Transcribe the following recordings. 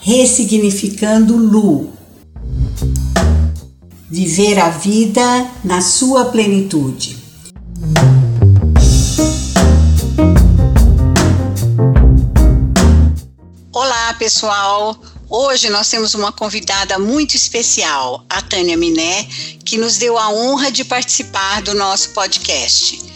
Ressignificando Lu. Viver a vida na sua plenitude. Olá, pessoal! Hoje nós temos uma convidada muito especial, a Tânia Miné, que nos deu a honra de participar do nosso podcast.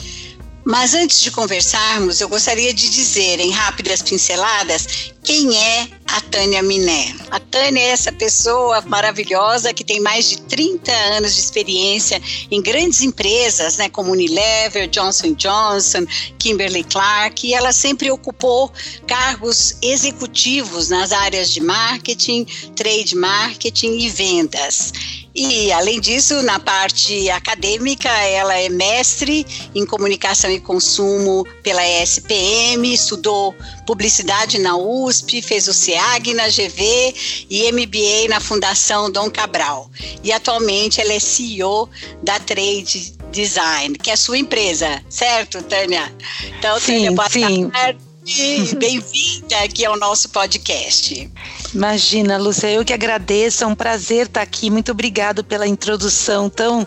Mas antes de conversarmos, eu gostaria de dizer em rápidas pinceladas quem é a Tânia Miné. A Tânia é essa pessoa maravilhosa que tem mais de 30 anos de experiência em grandes empresas, né, como Unilever, Johnson Johnson, Kimberly Clark, e ela sempre ocupou cargos executivos nas áreas de marketing, trade marketing e vendas. E, além disso, na parte acadêmica, ela é mestre em comunicação e consumo pela ESPM, estudou publicidade na USP, fez o SEAG na GV e MBA na Fundação Dom Cabral. E atualmente ela é CEO da Trade Design, que é sua empresa, certo, Tânia? Então, sim, Tânia, boa sim. tarde. Bem-vinda aqui ao nosso podcast. Imagina, Lúcia, eu que agradeço, é um prazer estar aqui. Muito obrigado pela introdução tão,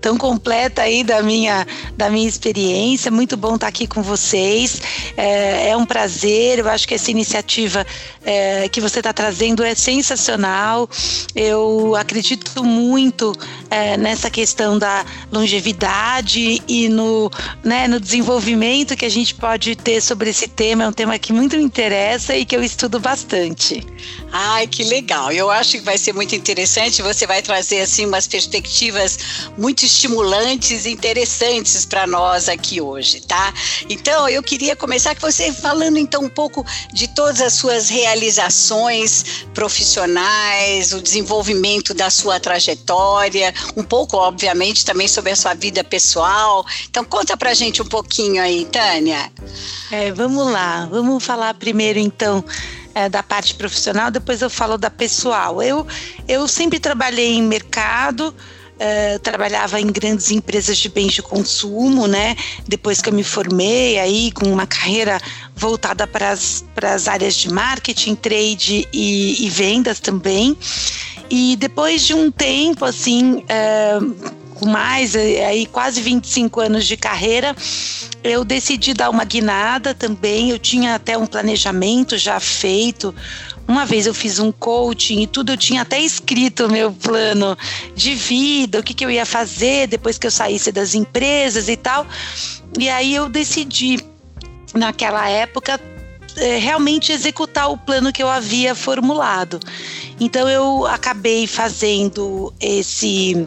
tão completa aí da minha, da minha experiência. Muito bom estar aqui com vocês. É, é um prazer, eu acho que essa iniciativa é, que você está trazendo é sensacional. Eu acredito muito é, nessa questão da longevidade e no, né, no desenvolvimento que a gente pode ter sobre esse tema. É um tema que muito me interessa e que eu estudo bastante. Ai, que legal. Eu acho que vai ser muito interessante. Você vai trazer assim umas perspectivas muito estimulantes interessantes para nós aqui hoje, tá? Então, eu queria começar com você falando então um pouco de todas as suas realizações profissionais, o desenvolvimento da sua trajetória, um pouco, obviamente, também sobre a sua vida pessoal. Então, conta pra gente um pouquinho aí, Tânia. É, vamos lá. Vamos falar primeiro então é, da parte profissional, depois eu falo da pessoal. Eu, eu sempre trabalhei em mercado, Uh, trabalhava em grandes empresas de bens de consumo, né? Depois que eu me formei aí com uma carreira voltada para as áreas de marketing, trade e, e, vendas também. E depois de um tempo assim, uh, com mais aí quase 25 anos de carreira, eu decidi dar uma guinada também. Eu tinha até um planejamento já feito. Uma vez eu fiz um coaching e tudo, eu tinha até escrito meu plano de vida, o que, que eu ia fazer depois que eu saísse das empresas e tal. E aí eu decidi, naquela época, é, realmente executar o plano que eu havia formulado. Então eu acabei fazendo esse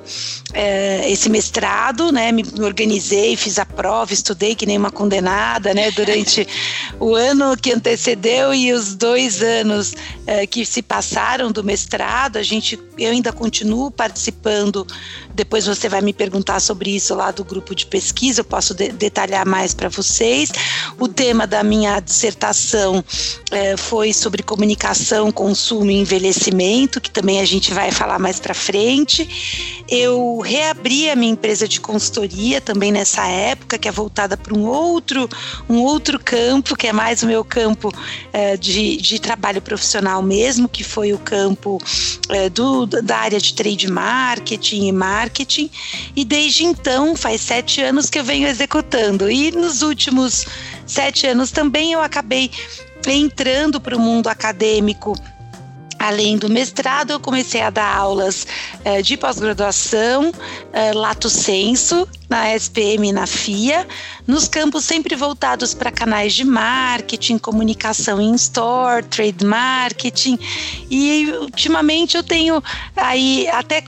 é, esse mestrado, né? Me organizei, fiz a prova, estudei que nem uma condenada, né? Durante o ano que antecedeu e os dois anos é, que se passaram do mestrado, a gente, eu ainda continuo participando. Depois você vai me perguntar sobre isso lá do grupo de pesquisa, eu posso de detalhar mais para vocês. O tema da minha dissertação é, foi sobre comunicação, consumo e envelhecimento, que também a gente vai falar mais para frente. Eu reabri a minha empresa de consultoria também nessa época, que é voltada para um outro, um outro campo, que é mais o meu campo é, de, de trabalho profissional mesmo, que foi o campo é, do, da área de trade marketing e marketing. E desde então, faz sete anos que eu venho executando. E nos últimos sete anos também eu acabei entrando para o mundo acadêmico Além do mestrado, eu comecei a dar aulas eh, de pós-graduação, eh, lato senso, na SPM e na FIA, nos campos sempre voltados para canais de marketing, comunicação em store, trade marketing. E ultimamente eu tenho aí até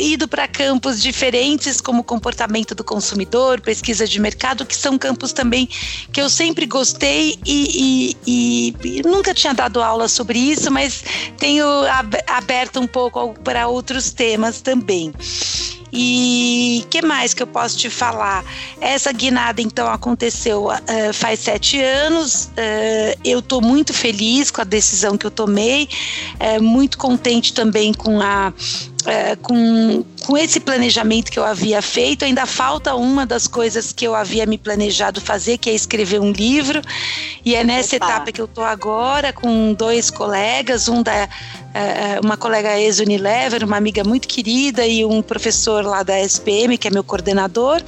ido para campos diferentes, como comportamento do consumidor, pesquisa de mercado, que são campos também que eu sempre gostei e, e, e nunca tinha dado aula sobre isso, mas tenho aberto um pouco para outros temas também. E que mais que eu posso te falar? Essa guinada então aconteceu uh, faz sete anos. Uh, eu estou muito feliz com a decisão que eu tomei, uh, muito contente também com a é, com, com esse planejamento que eu havia feito, ainda falta uma das coisas que eu havia me planejado fazer, que é escrever um livro. E é nessa Opa. etapa que eu estou agora, com dois colegas, um da. É, uma colega ex-Unilever, uma amiga muito querida, e um professor lá da SPM, que é meu coordenador.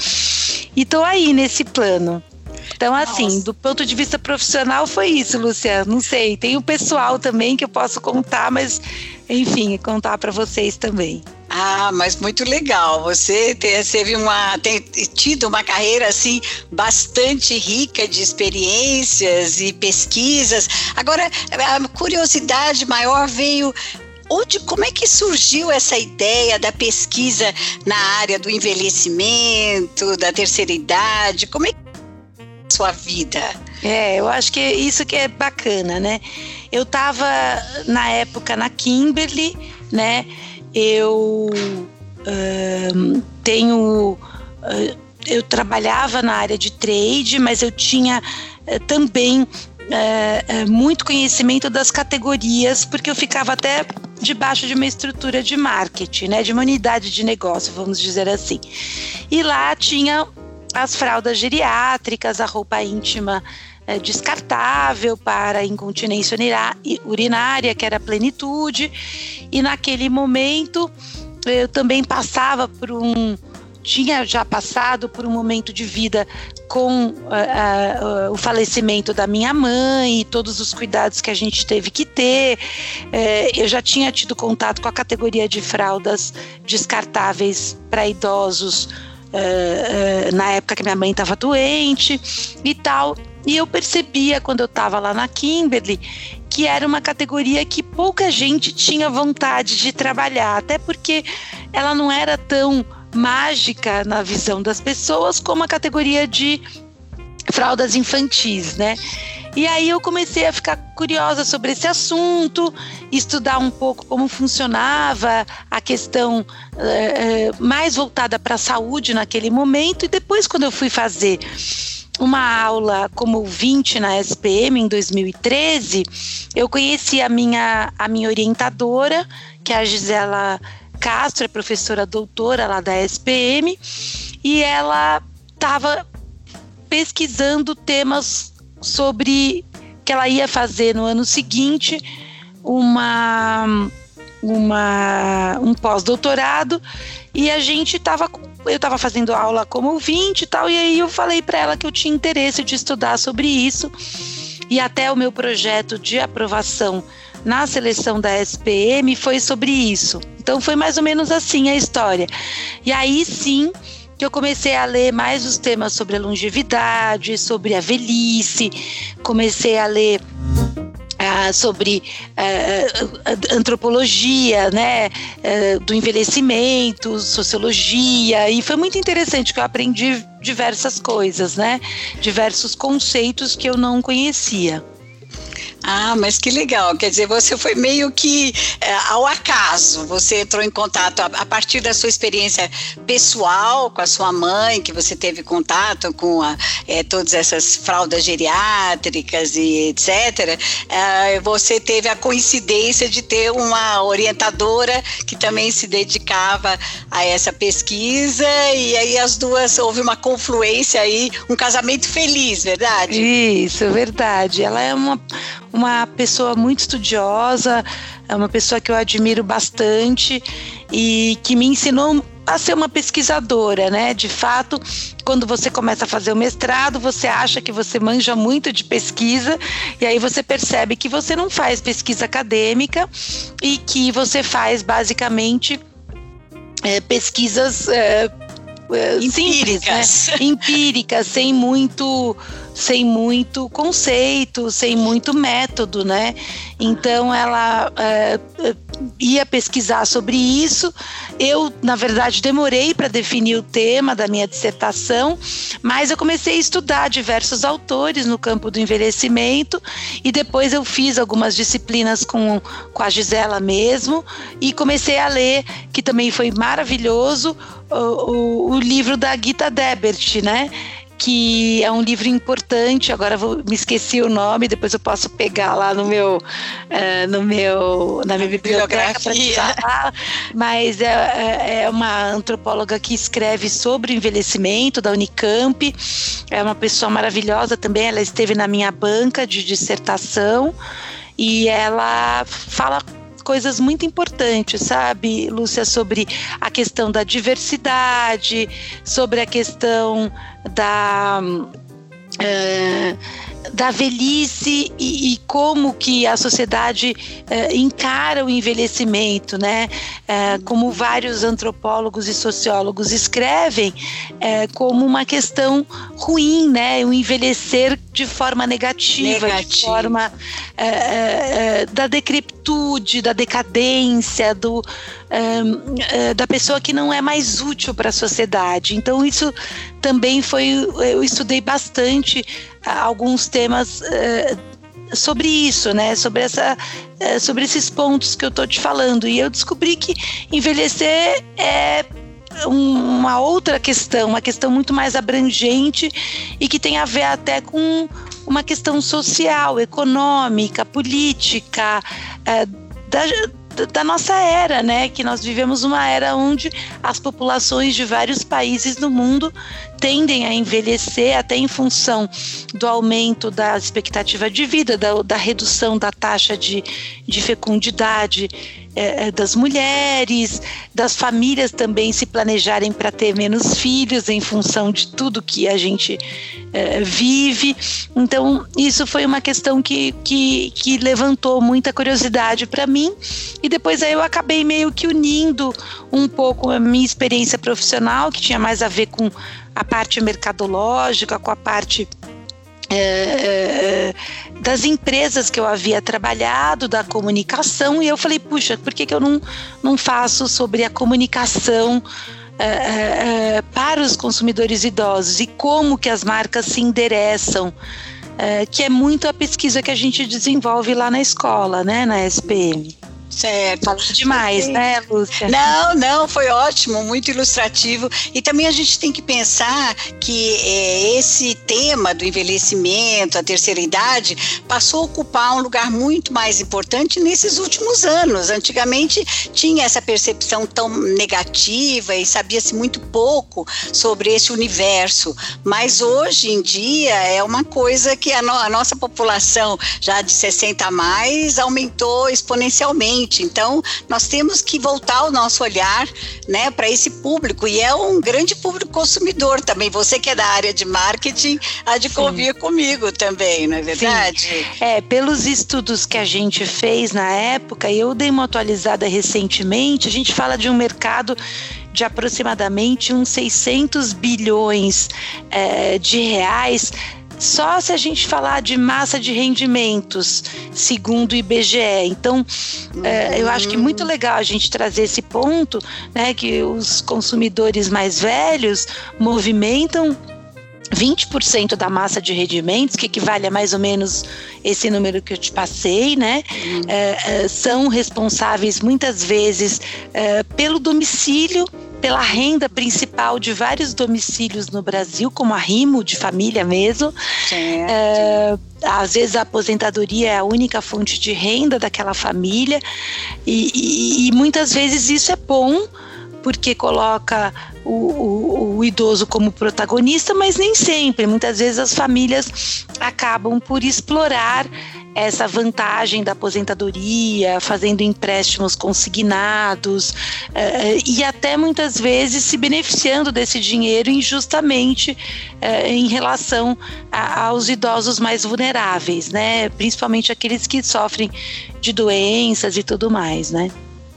E estou aí nesse plano. Então, assim, Nossa. do ponto de vista profissional, foi isso, Luciano. Não sei, tem o pessoal também que eu posso contar, mas, enfim, contar para vocês também. Ah, mas muito legal. Você teve uma tem tido uma carreira assim bastante rica de experiências e pesquisas. Agora, a curiosidade maior veio Onde, como é que surgiu essa ideia da pesquisa na área do envelhecimento, da terceira idade? Como é que sua vida. É, eu acho que isso que é bacana, né? Eu estava na época na Kimberly, né? Eu tenho. Uh, eu trabalhava na área de trade, mas eu tinha uh, também muito conhecimento das categorias, porque eu ficava até debaixo de uma estrutura de marketing, né? De uma unidade de negócio, vamos dizer assim. E lá tinha as fraldas geriátricas, a roupa íntima é, descartável para incontinência urinária, que era plenitude, e naquele momento eu também passava por um tinha já passado por um momento de vida com uh, uh, o falecimento da minha mãe e todos os cuidados que a gente teve que ter. Uh, eu já tinha tido contato com a categoria de fraldas descartáveis para idosos uh, na época que minha mãe estava doente e tal. E eu percebia quando eu estava lá na Kimberly que era uma categoria que pouca gente tinha vontade de trabalhar, até porque ela não era tão mágica na visão das pessoas como a categoria de fraldas infantis, né? E aí eu comecei a ficar curiosa sobre esse assunto, estudar um pouco como funcionava a questão é, mais voltada para a saúde naquele momento. E depois, quando eu fui fazer uma aula como ouvinte na SPM em 2013, eu conheci a minha, a minha orientadora, que é a Gisela Castro, é professora doutora lá da SPM, e ela estava pesquisando temas sobre que ela ia fazer no ano seguinte uma, uma um pós-doutorado e a gente estava eu estava fazendo aula como ouvinte e tal e aí eu falei para ela que eu tinha interesse de estudar sobre isso e até o meu projeto de aprovação na seleção da SPM foi sobre isso. Então foi mais ou menos assim a história. E aí sim, que eu comecei a ler mais os temas sobre a longevidade, sobre a velhice, comecei a ler Uh, sobre uh, antropologia, né, uh, do envelhecimento, sociologia, e foi muito interessante que eu aprendi diversas coisas, né, diversos conceitos que eu não conhecia. Ah, mas que legal. Quer dizer, você foi meio que é, ao acaso. Você entrou em contato a, a, partir da sua experiência pessoal com a sua mãe, que você teve contato com a, é, todas essas fraldas geriátricas e etc. É, você teve a coincidência de ter uma orientadora que também se dedicava a essa pesquisa e aí as duas houve uma confluência aí, um casamento feliz, verdade? Isso, verdade. Ela é uma uma pessoa muito estudiosa, é uma pessoa que eu admiro bastante e que me ensinou a ser uma pesquisadora, né? De fato, quando você começa a fazer o mestrado, você acha que você manja muito de pesquisa e aí você percebe que você não faz pesquisa acadêmica e que você faz basicamente é, pesquisas é, é simples, né? empíricas, sem muito sem muito conceito, sem muito método, né? Então ela é, ia pesquisar sobre isso. Eu, na verdade, demorei para definir o tema da minha dissertação, mas eu comecei a estudar diversos autores no campo do envelhecimento e depois eu fiz algumas disciplinas com, com a Gisela mesmo e comecei a ler, que também foi maravilhoso, o, o, o livro da Gita Debert, né? Que é um livro importante. Agora vou, me esqueci o nome, depois eu posso pegar lá no meu, uh, no meu na minha biblioteca para falar. Mas é, é, é uma antropóloga que escreve sobre o envelhecimento da Unicamp. É uma pessoa maravilhosa também. Ela esteve na minha banca de dissertação e ela fala coisas muito importantes, sabe, Lúcia, sobre a questão da diversidade, sobre a questão da. Uh, da velhice e, e, como que a sociedade eh, encara o envelhecimento, né? Eh, como vários antropólogos e sociólogos escrevem, eh, como uma questão ruim, né? O envelhecer de forma negativa, Negativo. de forma da decrepitude, da decadência, do, da pessoa que não é mais útil para a sociedade. Então isso também foi, eu estudei bastante alguns temas sobre isso, né? Sobre, essa, sobre esses pontos que eu tô te falando. E eu descobri que envelhecer é uma outra questão, uma questão muito mais abrangente e que tem a ver até com uma questão social, econômica, política, uh, da, da nossa era, né? Que nós vivemos uma era onde as populações de vários países no mundo tendem a envelhecer até em função do aumento da expectativa de vida, da, da redução da taxa de, de fecundidade é, das mulheres, das famílias também se planejarem para ter menos filhos em função de tudo que a gente é, vive. Então, isso foi uma questão que, que, que levantou muita curiosidade para mim, e depois aí eu acabei meio que unindo um pouco a minha experiência profissional, que tinha mais a ver com a parte mercadológica, com a parte é, das empresas que eu havia trabalhado, da comunicação, e eu falei, puxa, por que, que eu não, não faço sobre a comunicação é, é, para os consumidores idosos e como que as marcas se endereçam, que é muito a pesquisa que a gente desenvolve lá na escola, né, na SPM. Certo. Falou demais, Sim. né, Lúcia? Não, não, foi ótimo, muito ilustrativo. E também a gente tem que pensar que é, esse tema do envelhecimento, a terceira idade, passou a ocupar um lugar muito mais importante nesses últimos anos. Antigamente tinha essa percepção tão negativa e sabia-se muito pouco sobre esse universo. Mas hoje em dia é uma coisa que a, no, a nossa população já de 60 a mais aumentou exponencialmente então, nós temos que voltar o nosso olhar né, para esse público, e é um grande público consumidor também. Você que é da área de marketing, há de convir comigo também, não é verdade? Sim. É, pelos estudos que a gente fez na época, e eu dei uma atualizada recentemente, a gente fala de um mercado de aproximadamente uns 600 bilhões é, de reais só se a gente falar de massa de rendimentos, segundo o IBGE. Então, uhum. é, eu acho que é muito legal a gente trazer esse ponto, né, que os consumidores mais velhos movimentam 20% da massa de rendimentos, que equivale a mais ou menos esse número que eu te passei, né? Uhum. É, são responsáveis muitas vezes é, pelo domicílio pela renda principal de vários domicílios no Brasil, como a Rimo, de família mesmo. É, às vezes a aposentadoria é a única fonte de renda daquela família, e, e, e muitas vezes isso é bom porque coloca o, o, o, idoso como protagonista, mas nem sempre. Muitas vezes as famílias acabam por explorar essa vantagem da aposentadoria, fazendo empréstimos consignados uh, e até muitas vezes se beneficiando desse dinheiro injustamente uh, em relação a, aos idosos mais vulneráveis, né? Principalmente aqueles que sofrem de doenças e tudo mais, né?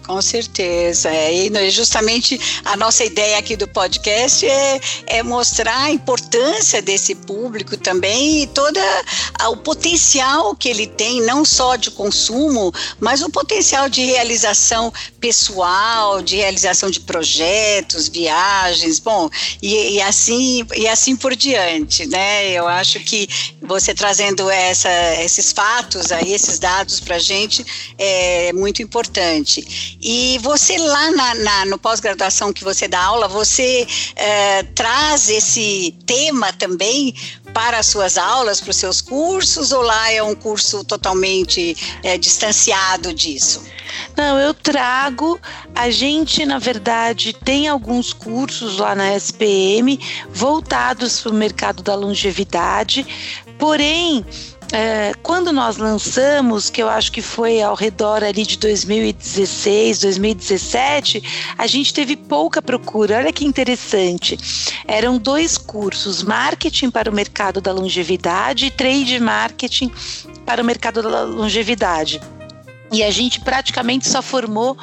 Com certeza. É. E justamente a nossa ideia aqui do podcast é, é mostrar a importância desse público também e toda o potencial que ele tem, não só de consumo, mas o potencial de realização pessoal, de realização de projetos, viagens, bom, e, e assim e assim por diante, né? Eu acho que você trazendo essa, esses fatos aí, esses dados para a gente é muito importante. E você lá na, na no pós-graduação que você dá aula, você é, traz esse tema também para as suas aulas, para os seus cursos, ou lá é um curso totalmente é, distanciado disso? Não, eu trago. A gente, na verdade, tem alguns cursos lá na SPM voltados para o mercado da longevidade, porém é, quando nós lançamos, que eu acho que foi ao redor ali de 2016, 2017, a gente teve pouca procura. Olha que interessante. Eram dois cursos: marketing para o mercado da longevidade e trade marketing para o mercado da longevidade. E a gente praticamente só formou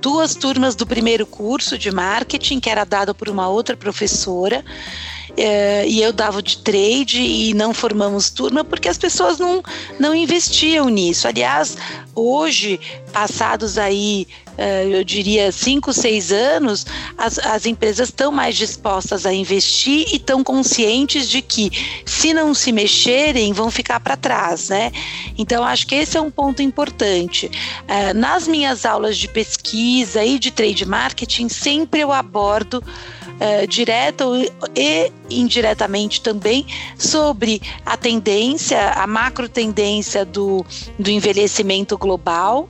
duas turmas do primeiro curso de marketing, que era dado por uma outra professora é, e eu dava de trade e não formamos turma porque as pessoas não, não investiam nisso. Aliás, hoje, passados aí, é, eu diria, cinco, seis anos, as, as empresas estão mais dispostas a investir e estão conscientes de que, se não se mexerem, vão ficar para trás, né? Então, acho que esse é um ponto importante. É, nas minhas aulas de pesquisa e de trade marketing, sempre eu abordo uh, direta e indiretamente também sobre a tendência, a macro tendência do, do envelhecimento global.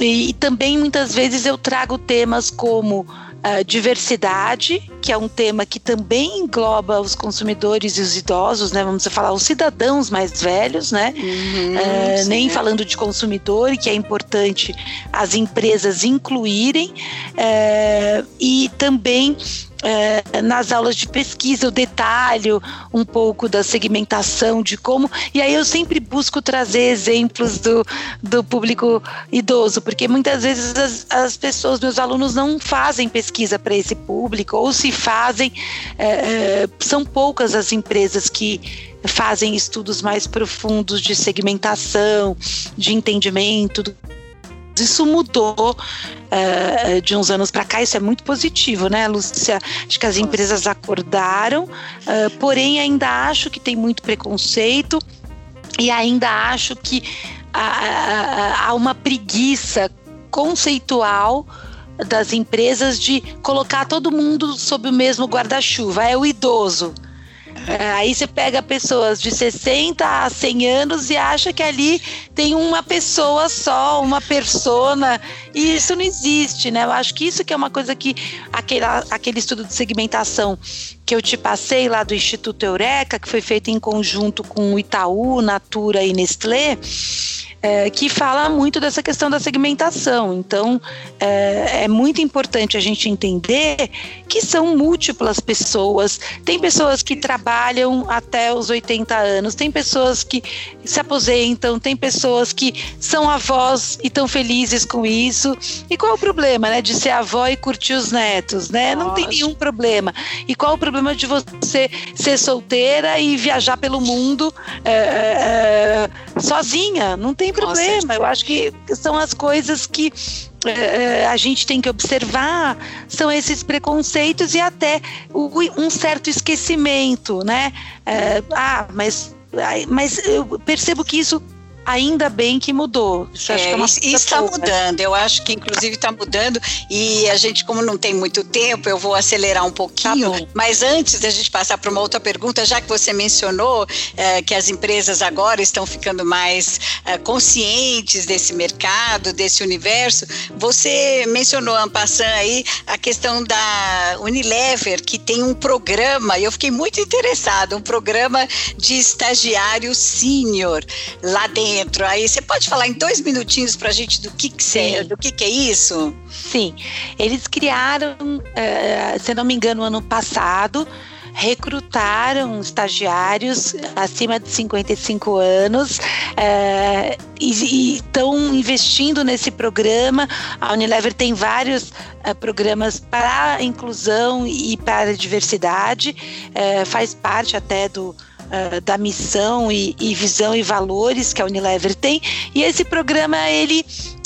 E, e também muitas vezes eu trago temas como Uh, diversidade, que é um tema que também engloba os consumidores e os idosos, né? Vamos falar os cidadãos mais velhos, né? Uhum, uh, nem falando de consumidor, que é importante as empresas incluírem, uh, e também é, nas aulas de pesquisa eu detalho um pouco da segmentação de como. E aí eu sempre busco trazer exemplos do, do público idoso, porque muitas vezes as, as pessoas, meus alunos, não fazem pesquisa para esse público, ou se fazem, é, são poucas as empresas que fazem estudos mais profundos de segmentação, de entendimento do isso mudou uh, de uns anos para cá, isso é muito positivo, né, Lúcia? Acho que as empresas acordaram, uh, porém ainda acho que tem muito preconceito e ainda acho que há, há uma preguiça conceitual das empresas de colocar todo mundo sob o mesmo guarda-chuva. É o idoso. É, aí você pega pessoas de 60 a 100 anos e acha que ali tem uma pessoa só, uma persona, e isso não existe, né? Eu acho que isso que é uma coisa que aquele, aquele estudo de segmentação que eu te passei lá do Instituto Eureka, que foi feito em conjunto com o Itaú, Natura e Nestlé, é, que fala muito dessa questão da segmentação. Então, é, é, muito importante a gente entender que são múltiplas pessoas. Tem pessoas que trabalham até os 80 anos, tem pessoas que se aposentam, tem pessoas que são avós e estão felizes com isso. E qual o problema, né, de ser avó e curtir os netos, né? Não tem nenhum problema. E qual o problema de você ser solteira e viajar pelo mundo é, é, é sozinha? Não tem problema. Eu acho que são as coisas que uh, a gente tem que observar, são esses preconceitos e até o, um certo esquecimento, né? Uh, ah, mas, mas eu percebo que isso ainda bem que mudou. Isso é, é está mudando. Eu acho que inclusive está mudando e a gente, como não tem muito tempo, eu vou acelerar um pouquinho. Tá mas antes da gente passar para uma outra pergunta, já que você mencionou é, que as empresas agora estão ficando mais é, conscientes desse mercado, desse universo, você mencionou, Ampassan, aí a questão da Unilever, que tem um programa, e eu fiquei muito interessada, um programa de estagiário sênior lá dentro dentro. Aí você pode falar em dois minutinhos para a gente do que, que, é, do que, que é isso? Sim, eles criaram, uh, se não me engano, ano passado, recrutaram estagiários acima de 55 anos uh, e estão investindo nesse programa. A Unilever tem vários uh, programas para a inclusão e para a diversidade, faz parte até do uh, da missão e, e visão e valores que a Unilever tem. E esse programa ele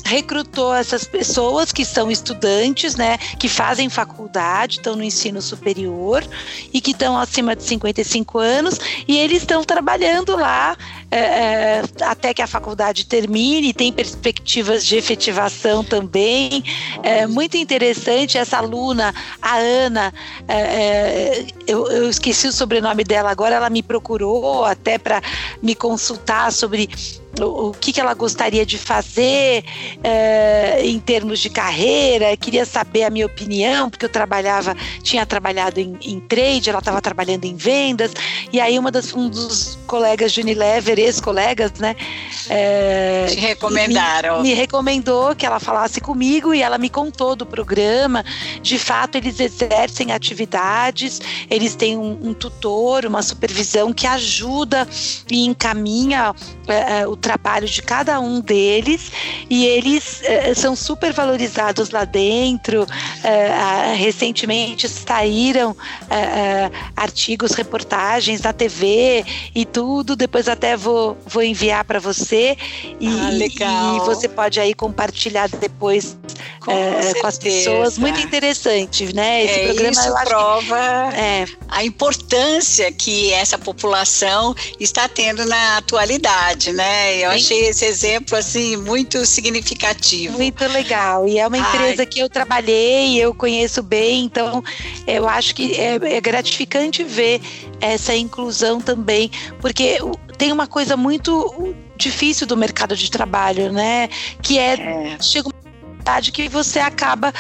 recrutou essas pessoas que são estudantes, né, que fazem faculdade, estão no ensino superior e que estão acima de 55 anos e eles estão trabalhando lá é, é, até que a faculdade termine, tem perspectivas de efetivação também. É muito interessante essa aluna, a Ana, é, é eu, eu esqueci o sobrenome dela agora, ela me procurou até para me consultar sobre o, que, que ela gostaria de fazer é, em termos de carreira, queria saber a minha opinião, porque eu trabalhava, tinha trabalhado em, em trade, ela estava trabalhando em vendas, e aí uma das, um dos colegas de Unilever, ex-colegas, né? É, Te recomendaram. Me, me recomendou que ela falasse comigo e ela me contou do programa. De fato, eles exercem atividades, eles têm um, um tutor, uma supervisão que ajuda e encaminha é, é o trabalho de cada um deles e eles eh, são super valorizados lá dentro. Eh, recentemente saíram eh, artigos, reportagens na TV e tudo. Depois até vou, vou enviar para você e, ah, e, você pode aí compartilhar depois com, com as pessoas. Muito interessante, né? Esse é, programa isso prova que, é. a importância que essa população está tendo na atualidade, né? Eu achei esse exemplo assim muito significativo. Muito legal. E é uma empresa Ai. que eu trabalhei, eu conheço bem, então eu acho que é, é gratificante ver essa inclusão também, porque tem uma coisa muito difícil do mercado de trabalho, né? Que é, é. chega uma idade que você acaba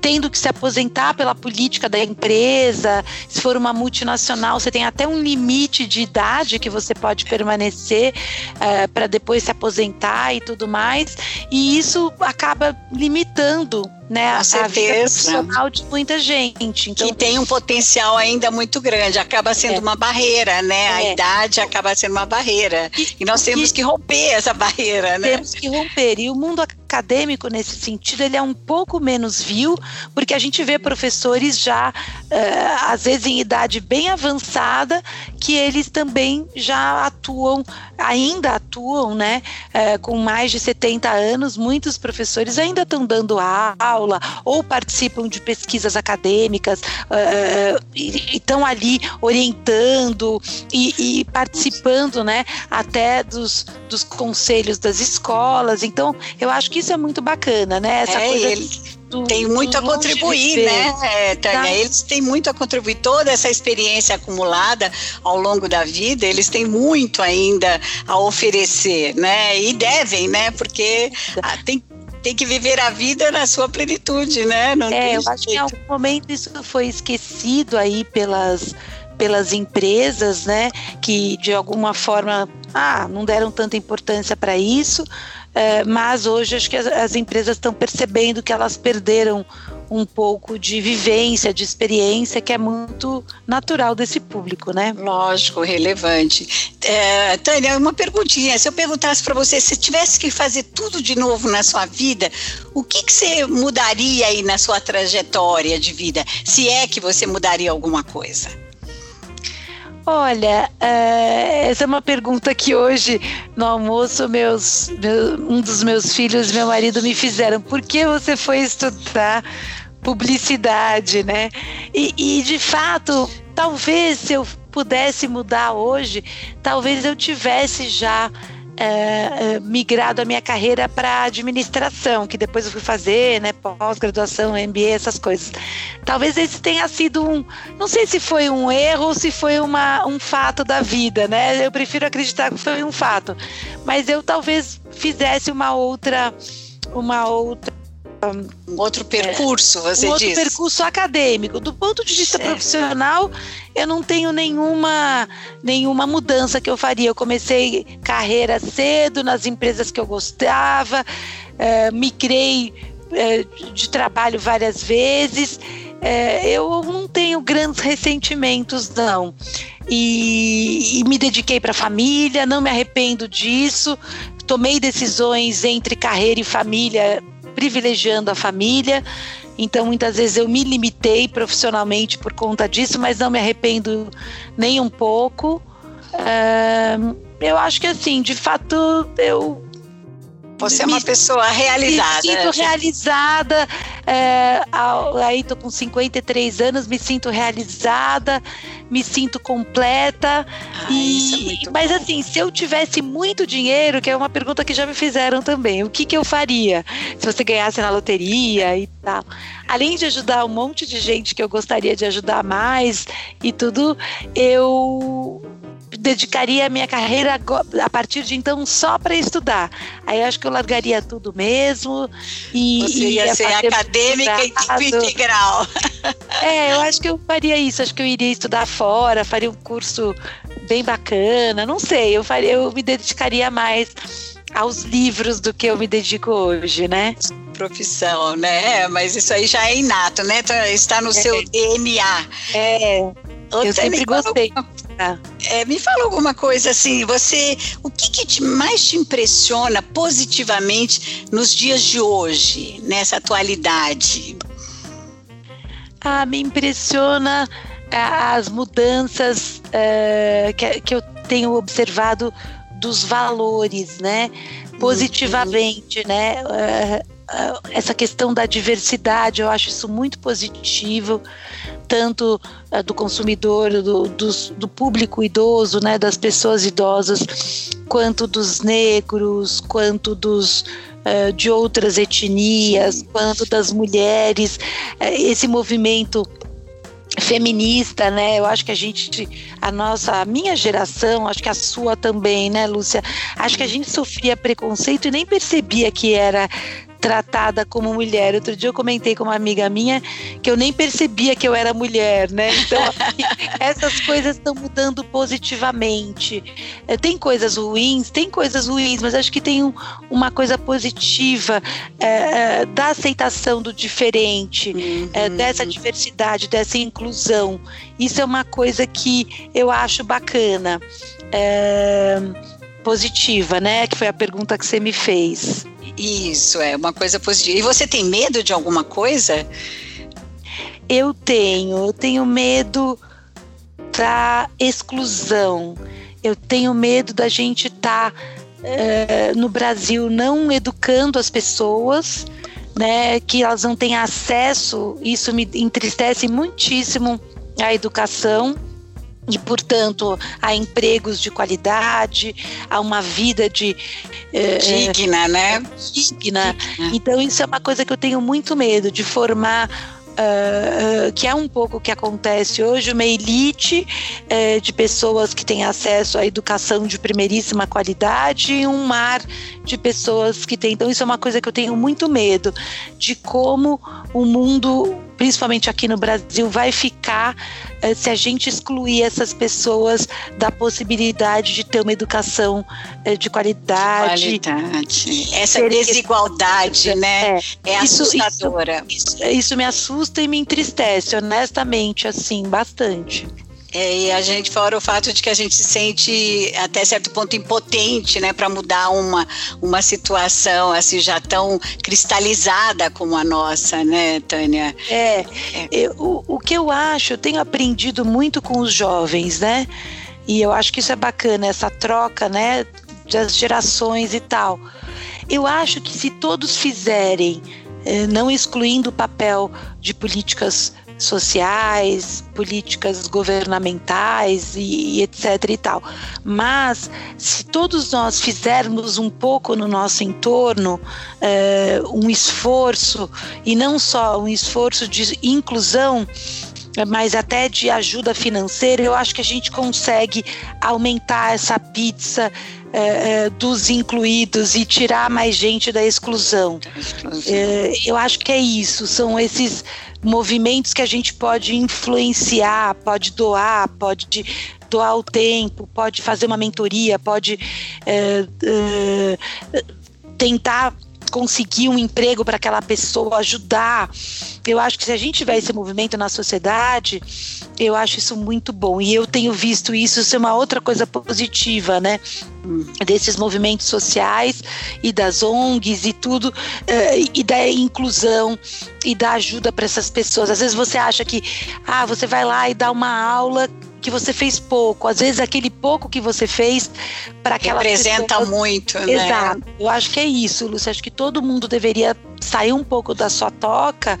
tendo que se aposentar pela política da empresa. Se for uma multinacional, você tem até um limite de idade que você pode permanecer é, para depois se aposentar e tudo mais. E isso acaba limitando né, a vida profissional de muita gente. Então, que tem um potencial ainda muito grande, acaba sendo é. uma barreira, né? A é. idade acaba sendo uma barreira. E, e nós temos e, que romper essa barreira, né? Temos que romper. E o mundo acadêmico, nesse sentido, ele é um pouco menos vil, porque a gente vê professores já, uh, às vezes em idade bem avançada, que eles também já atuam, ainda atuam, né? Uh, com mais de 70 anos, muitos professores ainda estão dando aula ou participam de pesquisas acadêmicas uh, e estão ali orientando e, e, participando, né, até dos, dos conselhos das escolas. Então, eu acho que isso é muito bacana, né? Essa é, coisa ele do, tem muito a contribuir, né, Tânia? Tá. Eles têm muito a contribuir. Toda essa experiência acumulada ao longo da vida, eles têm muito ainda a oferecer, né? E devem, né? Porque ah, tem tem que viver a vida na sua plenitude, né? Não é, eu jeito. acho que em algum momento isso foi esquecido aí pelas pelas empresas, né, que de alguma forma ah, não deram tanta importância para isso, é, mas hoje acho que as, as empresas estão percebendo que elas perderam um pouco de vivência, de experiência, que é muito natural desse público, né? Lógico, relevante. É, Tânia, uma perguntinha. Se eu perguntasse para você, se tivesse que fazer tudo de novo na sua vida, o que, que você mudaria aí na sua trajetória de vida? Se é que você mudaria alguma coisa? Olha, uh, essa é uma pergunta que hoje no almoço meus, meu, um dos meus filhos, meu marido me fizeram. Por que você foi estudar publicidade, né? E, e de fato, talvez se eu pudesse mudar hoje, talvez eu tivesse já é, migrado a minha carreira para administração, que depois eu fui fazer, né, pós-graduação, MBA, essas coisas. Talvez esse tenha sido um, não sei se foi um erro ou se foi uma, um fato da vida, né? Eu prefiro acreditar que foi um fato, mas eu talvez fizesse uma outra, uma outra um outro percurso, é, você um outro diz. percurso acadêmico. Do ponto de vista certo. profissional, eu não tenho nenhuma, nenhuma mudança que eu faria. Eu comecei carreira cedo nas empresas que eu gostava, é, migrei é, de trabalho várias vezes. É, eu não tenho grandes ressentimentos, não. E, e me dediquei para a família, não me arrependo disso. Tomei decisões entre carreira e família privilegiando a família. Então, muitas vezes eu me limitei profissionalmente por conta disso, mas não me arrependo nem um pouco. Uh, eu acho que assim, de fato, eu você é uma pessoa realizada. Me sinto realizada. É, aí tô com 53 anos, me sinto realizada, me sinto completa. Ah, e, é mas bom. assim, se eu tivesse muito dinheiro, que é uma pergunta que já me fizeram também, o que, que eu faria se você ganhasse na loteria e tal? Além de ajudar um monte de gente que eu gostaria de ajudar mais e tudo, eu dedicaria a minha carreira a partir de então só para estudar. Aí acho que eu largaria tudo mesmo e Você ia, ia ser acadêmica em tempo integral. É, eu acho que eu faria isso. Acho que eu iria estudar fora, faria um curso bem bacana. Não sei, eu faria, eu me dedicaria mais aos livros do que eu me dedico hoje, né? Profissão, né? Mas isso aí já é inato, né? Tá, está no é. seu DNA. É. Outra, eu sempre gostei. É, me fala alguma coisa assim, você, o que, que te, mais te impressiona positivamente nos dias de hoje, nessa atualidade? Ah, me impressiona é, as mudanças é, que, que eu tenho observado dos valores, né? Positivamente, uhum. né? É, essa questão da diversidade, eu acho isso muito positivo tanto uh, do consumidor, do, do, do, público idoso, né, das pessoas idosas, quanto dos negros, quanto dos uh, de outras etnias, quanto das mulheres. Uh, esse movimento feminista, né? Eu acho que a gente, a nossa, a minha geração, acho que a sua também, né, Lúcia? Acho que a gente sofria preconceito e nem percebia que era tratada como mulher. Outro dia eu comentei com uma amiga minha que eu nem percebia que eu era mulher, né? Então, essas coisas estão mudando positivamente. É, tem coisas ruins, tem coisas ruins, mas acho que tem um, uma coisa positiva é, é da aceitação do diferente, é, uhum. dessa diversidade, dessa inclusão. Isso é uma coisa que eu acho bacana. É, positiva, né? Que foi a pergunta que você me fez. Isso, é uma coisa positiva. E você tem medo de alguma coisa? Eu tenho, eu tenho medo da exclusão. Eu tenho medo da gente estar tá, uh, no Brasil não educando as pessoas, né, que elas não têm acesso. Isso me entristece muitíssimo a educação e, portanto, a empregos de qualidade, a uma vida de eh, digna, né? Digna. Então, isso é uma coisa que eu tenho muito medo de formar Uh, uh, que é um pouco o que acontece hoje, uma elite uh, de pessoas que têm acesso à educação de primeiríssima qualidade e um mar de pessoas que têm. Então, isso é uma coisa que eu tenho muito medo de como o mundo principalmente aqui no Brasil, vai ficar se a gente excluir essas pessoas da possibilidade de ter uma educação eh, de qualidade. qualidade. Essa desigualdade, né? É, é assustadora. Isso, isso, isso me assusta e me entristece, honestamente, assim, bastante. É, e a gente, fora o fato de que a gente se sente até certo ponto impotente, né, para mudar uma, uma situação assim já tão cristalizada como a nossa, né, Tânia? É, é. Eu, o, o que eu acho, eu tenho aprendido muito com os jovens, né, e eu acho que isso é bacana, essa troca, né, das gerações e tal. Eu acho que se todos fizerem, eh, não excluindo o papel de políticas sociais, políticas governamentais e, e, etc e tal. Mas se todos nós fizermos um pouco no nosso entorno é, um esforço e não só um esforço de inclusão, mas até de ajuda financeira, eu acho que a gente consegue aumentar essa pizza é, dos incluídos e tirar mais gente da exclusão. É, eu acho que é isso, são esses movimentos que a gente pode influenciar, pode doar, pode doar o tempo, pode fazer uma mentoria, pode é, é, tentar conseguir um emprego para aquela pessoa, ajudar. Eu acho que se a gente tiver esse movimento na sociedade, eu acho isso muito bom. E eu tenho visto isso ser uma outra coisa positiva, né? Desses movimentos sociais e das ONGs e tudo, eh, e da inclusão e da ajuda para essas pessoas. Às vezes você acha que, ah, você vai lá e dá uma aula que você fez pouco. Às vezes aquele pouco que você fez para aquela representa pessoas... muito, né? Exato. Eu acho que é isso, Lúcia. Acho que todo mundo deveria sair um pouco da sua toca,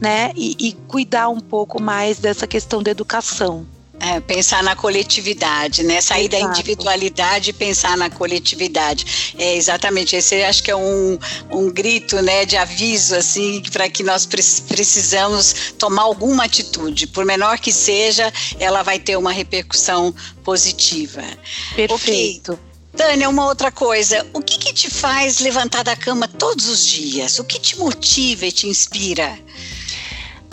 né, e, e cuidar um pouco mais dessa questão da educação. É, pensar na coletividade, né? Sair Exato. da individualidade e pensar na coletividade. É exatamente esse acho que é um, um grito, né, de aviso assim para que nós precisamos tomar alguma atitude, por menor que seja, ela vai ter uma repercussão positiva. Perfeito. Okay. Tânia, uma outra coisa. O que, que te faz levantar da cama todos os dias? O que te motiva e te inspira?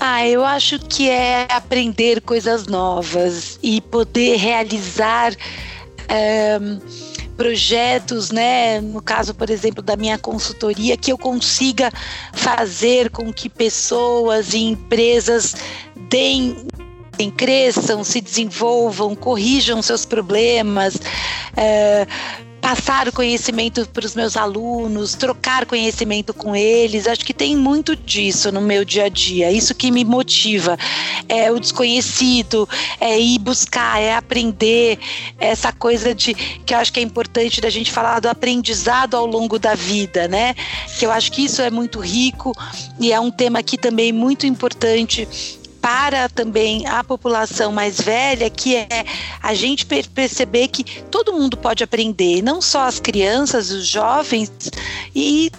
Ah, eu acho que é aprender coisas novas e poder realizar projetos, né? No caso, por exemplo, da minha consultoria, que eu consiga fazer com que pessoas e empresas deem cresçam, se desenvolvam, corrijam seus problemas. Passar conhecimento para os meus alunos, trocar conhecimento com eles. Acho que tem muito disso no meu dia a dia. Isso que me motiva é o desconhecido, é ir buscar, é aprender essa coisa de que eu acho que é importante da gente falar do aprendizado ao longo da vida, né? Que eu acho que isso é muito rico e é um tema aqui também muito importante para também a população mais velha, que é a gente perceber que todo mundo pode aprender, não só as crianças, os jovens e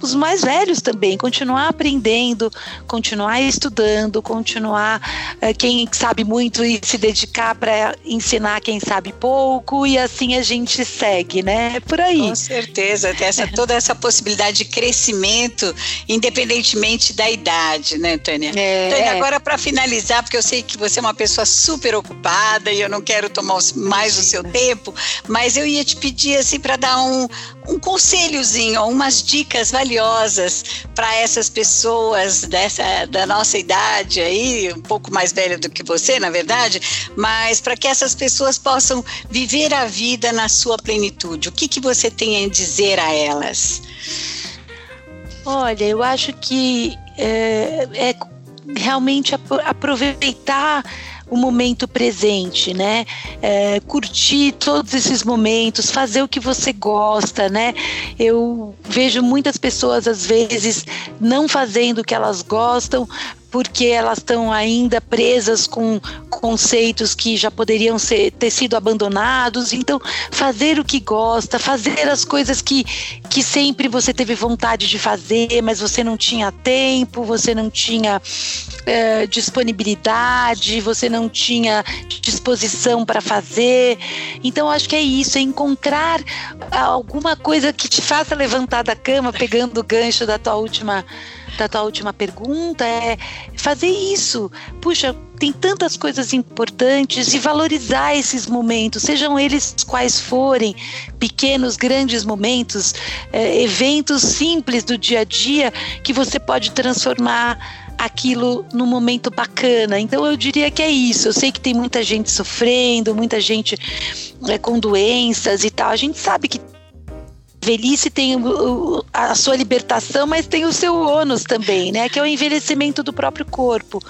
os mais velhos também, continuar aprendendo, continuar estudando, continuar uh, quem sabe muito e se dedicar para ensinar quem sabe pouco e assim a gente segue, né? É por aí. Com certeza, tem essa, toda essa possibilidade de crescimento, independentemente da idade, né, Tânia? É, Tânia, agora para finalizar, porque eu sei que você é uma pessoa super ocupada e eu não quero tomar mais o seu tempo, mas eu ia te pedir assim para dar um, um conselhozinho, umas dicas valiosas para essas pessoas dessa da nossa idade aí, um pouco mais velha do que você, na verdade, mas para que essas pessoas possam viver a vida na sua plenitude. O que que você tem a dizer a elas? Olha, eu acho que é, é realmente aproveitar o momento presente, né? É, curtir todos esses momentos, fazer o que você gosta, né? Eu vejo muitas pessoas às vezes não fazendo o que elas gostam porque elas estão ainda presas com conceitos que já poderiam ser, ter sido abandonados. Então, fazer o que gosta, fazer as coisas que, que sempre você teve vontade de fazer, mas você não tinha tempo, você não tinha é, disponibilidade, você não tinha disposição para fazer. Então, acho que é isso, é encontrar alguma coisa que te faça levantar da cama, pegando o gancho da tua última da tua última pergunta é fazer isso. Puxa, tem tantas coisas importantes e valorizar esses momentos, sejam eles quais forem, pequenos, grandes momentos, é, eventos simples do dia a dia que você pode transformar aquilo num momento bacana. Então eu diria que é isso. Eu sei que tem muita gente sofrendo, muita gente é, com doenças e tal. A gente sabe que velhice tem a sua libertação, mas tem o seu ônus também, né? Que é o envelhecimento do próprio corpo.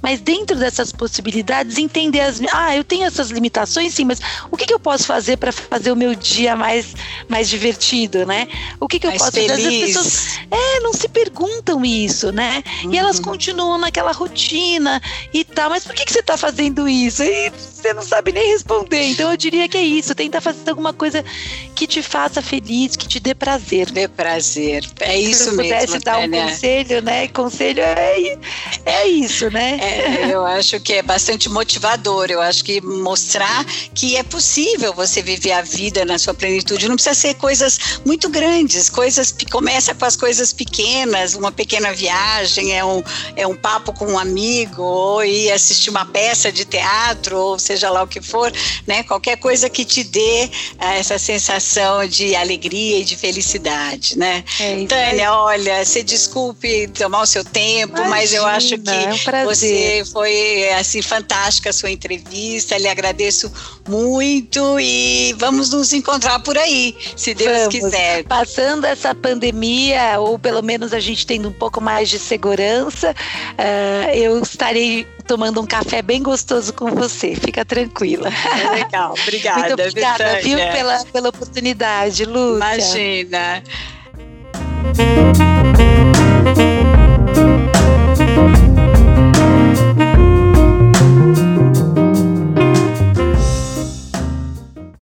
Mas dentro dessas possibilidades, entender as. Ah, eu tenho essas limitações, sim, mas o que, que eu posso fazer para fazer o meu dia mais, mais divertido, né? O que, que eu mais posso feliz. fazer? As pessoas é, não se perguntam isso, né? Uhum. E elas uhum. continuam naquela rotina e tal. Mas por que, que você está fazendo isso? E você não sabe nem responder. Então eu diria que é isso. Tenta fazer alguma coisa que te faça feliz, que te dê prazer. Dê prazer. É isso Se eu mesmo. pudesse dar um conselho, né? Conselho é, é isso, né? É, eu acho que é bastante motivador. Eu acho que mostrar que é possível você viver a vida na sua plenitude. Não precisa ser coisas muito grandes. Coisas começa com as coisas pequenas, uma pequena viagem, é um, é um papo com um amigo, ou ir assistir uma peça de teatro, ou seja lá o que for, né? Qualquer coisa que te dê ah, essa sensação de alegria e de felicidade, né? É Tânia, olha, se desculpe tomar o seu tempo, Imagina, mas eu acho que é um você foi assim fantástica a sua entrevista. Lhe agradeço muito e vamos nos encontrar por aí, se Deus vamos. quiser. Passando essa pandemia, ou pelo menos a gente tendo um pouco mais de segurança, uh, eu estarei tomando um café bem gostoso com você. Fica tranquila. É legal, obrigada. Muito obrigada, Betânia. viu, pela, pela oportunidade, Lúcia. Imagina.